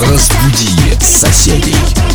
Разбуди соседей.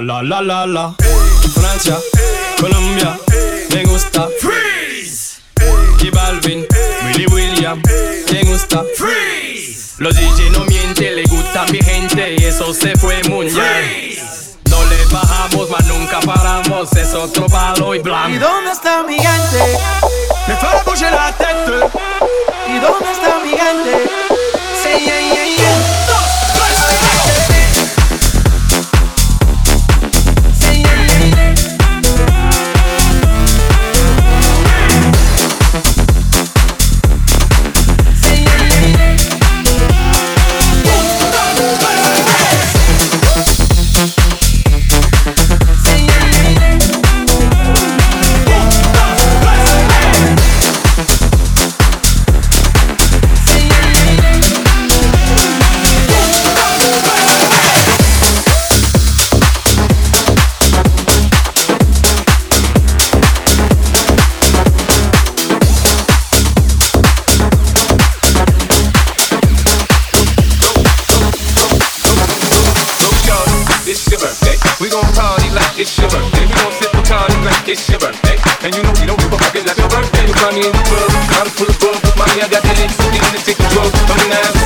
La la la la la. Francia, Colombia, me gusta. Freeze. Y Balvin, Willy William, me gusta. Freeze. Los DJ no mienten, le gusta mi gente y eso se fue mundial. No le bajamos, mas nunca paramos, es otro palo y blanco. ¿Y dónde está mi And you know we don't give a fuck, it's like your birthday. You find me in the club, I'm full of bug. I got the X, in to take a drug. I'm in the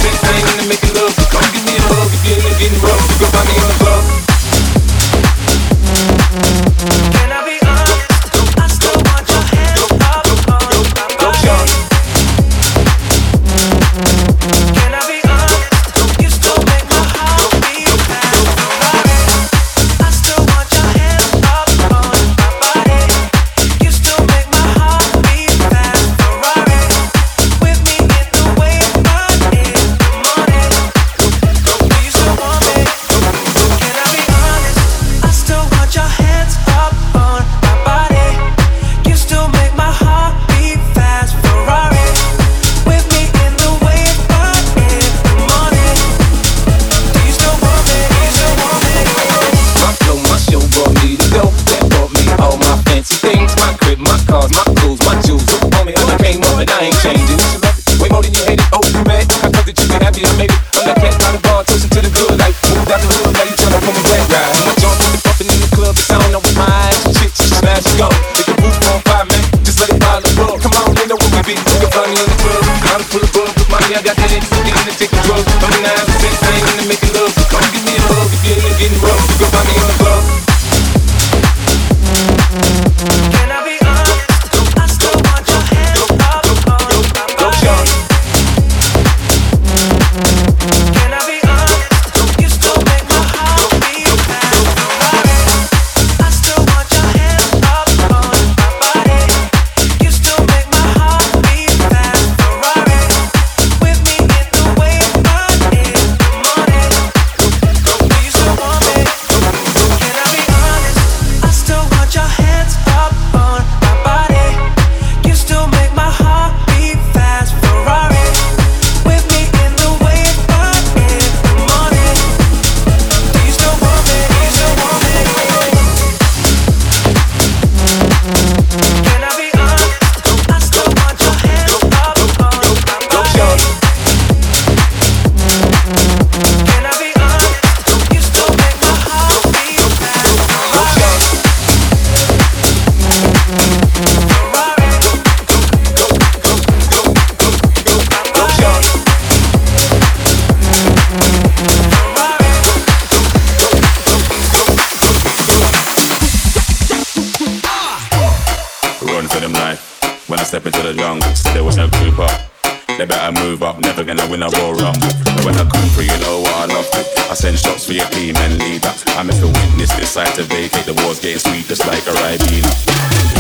move up, win a Royal Rumble. When I come through, you know what I love to. I send shots for your team and leader. I'm if the witness decide to vacate, the war's getting sweet just like a Ribena.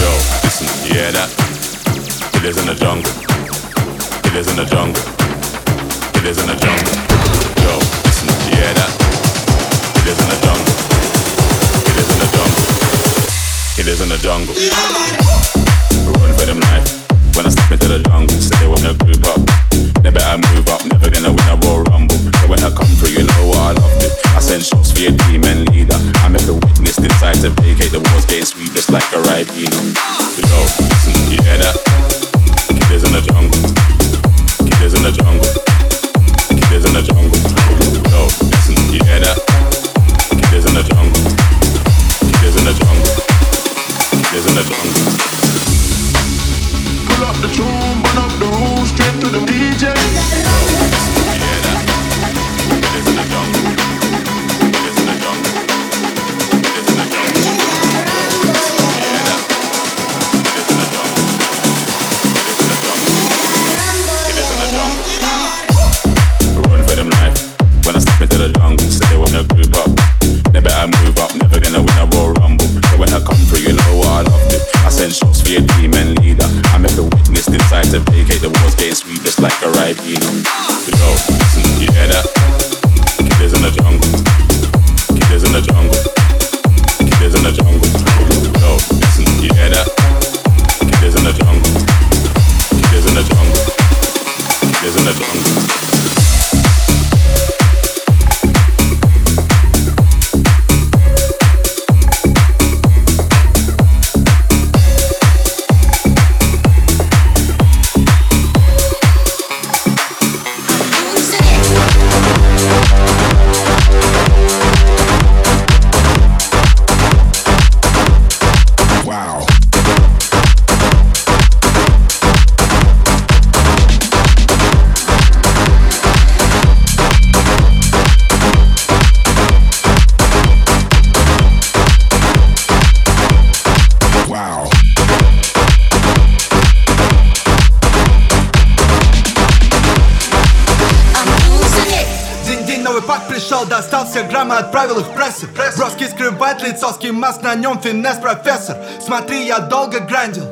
Yo, listen, hear that? Killers in the jungle. Killers in the jungle. Killers in the jungle. Yo, listen, hear that? Killers in the jungle. Killers in the jungle. Killers in the jungle. Run for them life. When I step into the jungle, say they wanna group up. They better move up, never gonna win a Royal Rumble. So when I come through, you know I love to. I send shots for your demon leader. I make the witness decide to vacate the walls, getting just like a Ribena. Yo, listen, you hear that? Killers in the jungle. Killers in the jungle. Killers in the jungle. Yo, listen, you hear that? Killers in the jungle. Killers in the jungle. Killers in the jungle up the tune, burn up the room, straight to the DJ. Пришел, достал все граммы, отправил их в прессу Броски скрывает лицо, маск на нем финес профессор. Смотри, я долго грандил.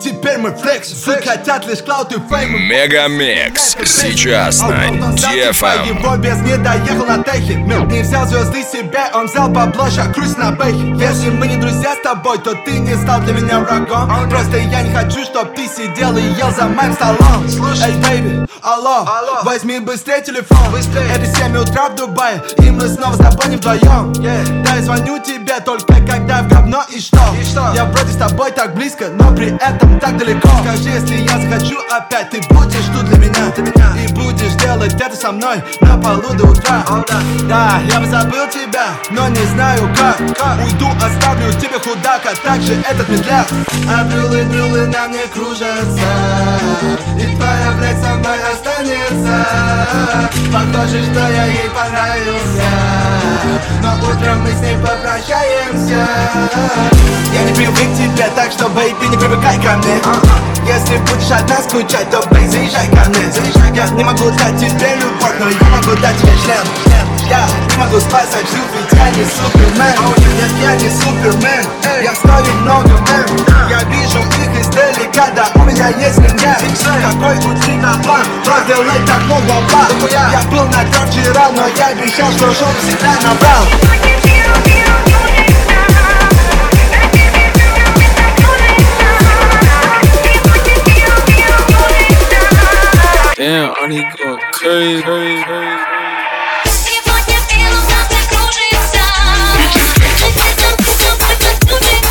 Теперь мы флекс, Суки хотят лишь клаут и фейм Мегамикс. Сейчас на DFM. Его без не доехал на техе Мил не взял звезды себе, он взял поблажа Круиз на бэхе Если мы не друзья с тобой, то ты не стал для меня врагом. Просто я не хочу, чтоб ты сидел и ел за моим столом. Эй, бэйби, алло, возьми быстрее телефон. Это 7 утра в Дубае, и мы снова с тобой не вдвоем. Да, я звоню тебе только когда в говно и что? Я вроде с тобой так близко, но при этом так далеко. Скажи, если я захочу опять, ты будешь тут для меня. И будешь делать это со мной на полу до утра. Да, я бы забыл тебя, но не знаю как. Уйду, оставлю тебе худак, а также этот медляк А брюлы, брюлы на мне кружатся И твоя блядь со мной останется. Похоже, что я ей понравился Но утром мы с ней попрощаемся. Я не привык к тебе, так что, бейби, не привыкай ко мне. Если будешь одна скучать, то, бей, заезжай ко мне. Я не могу дать тебе любовь, но я могу дать тебе член Я не могу спасать жизнь, ведь я не супермен Нет, я не супермен Я стою много мен Я вижу их издалека, да у меня есть меня Какой у тебя план? Проделать так много баб Я был на трёх вчера, но я обещал, что шоу всегда набрал Damn, honey go crazy, crazy, crazy. Gentlemen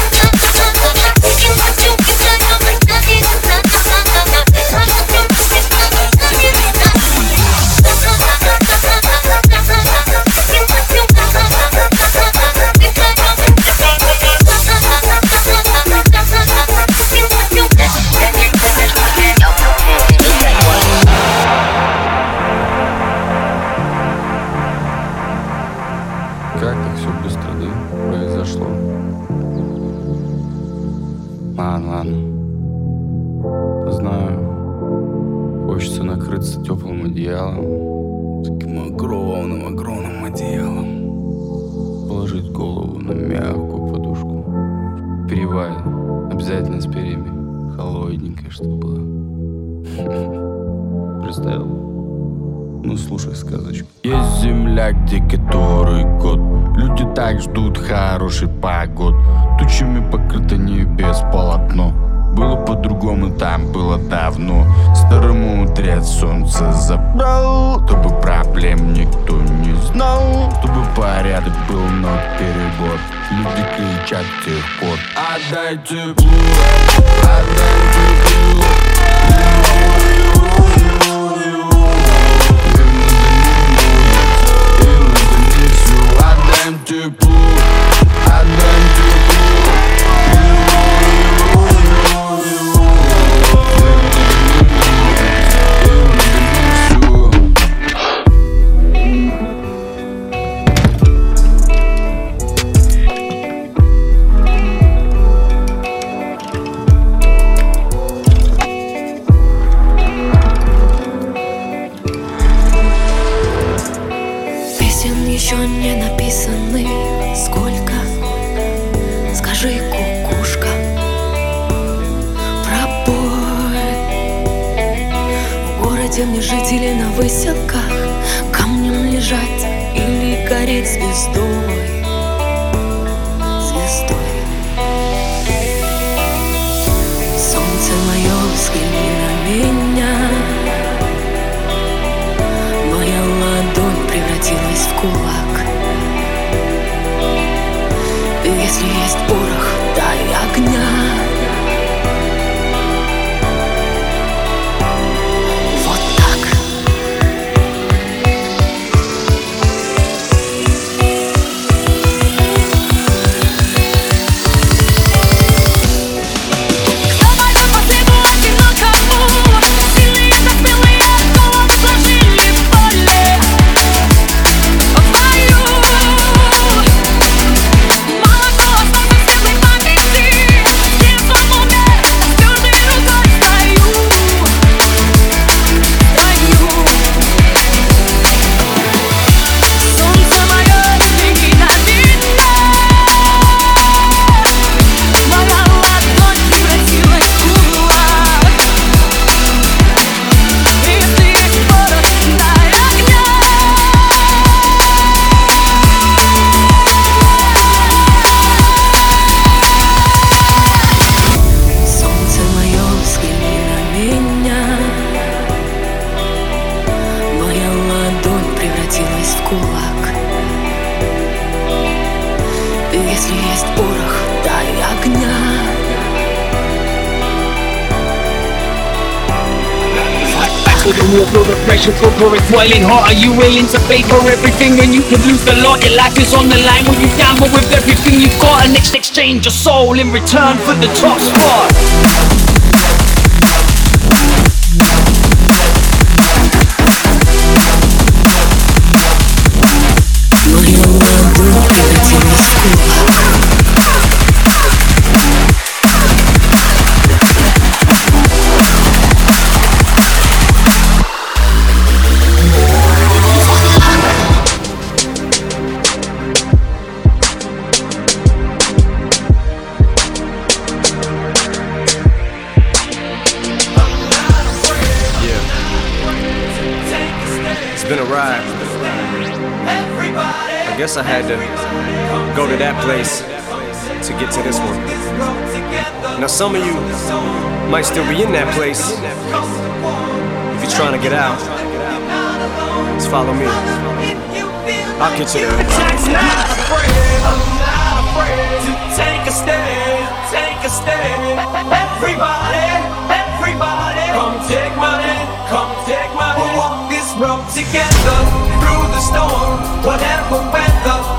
Есть земля, где который год. Люди так ждут хороший погод. Тучами покрыто небес полотно. Было по-другому, там было давно. Старому утрят солнце забрал. Чтобы проблем никто не знал. Чтобы порядок был, но перебор Люди кричат тех пор. Отдай тепло, отдай тепло do blue and Лежать или гореть Звездой pressure for it's boiling hot Are you willing to pay for everything? When you could lose the lot? Your life is on the line. When you gamble with everything you've got? And next exchange your soul in return for the top spot I guess I had to go to that place to get to this one. Now, some of you might still be in that place. If you're trying to get out, just follow me. I'll get you there. Take a stand, take a stand. Everybody, everybody, come take my hand, come take road together through the storm, whatever weather.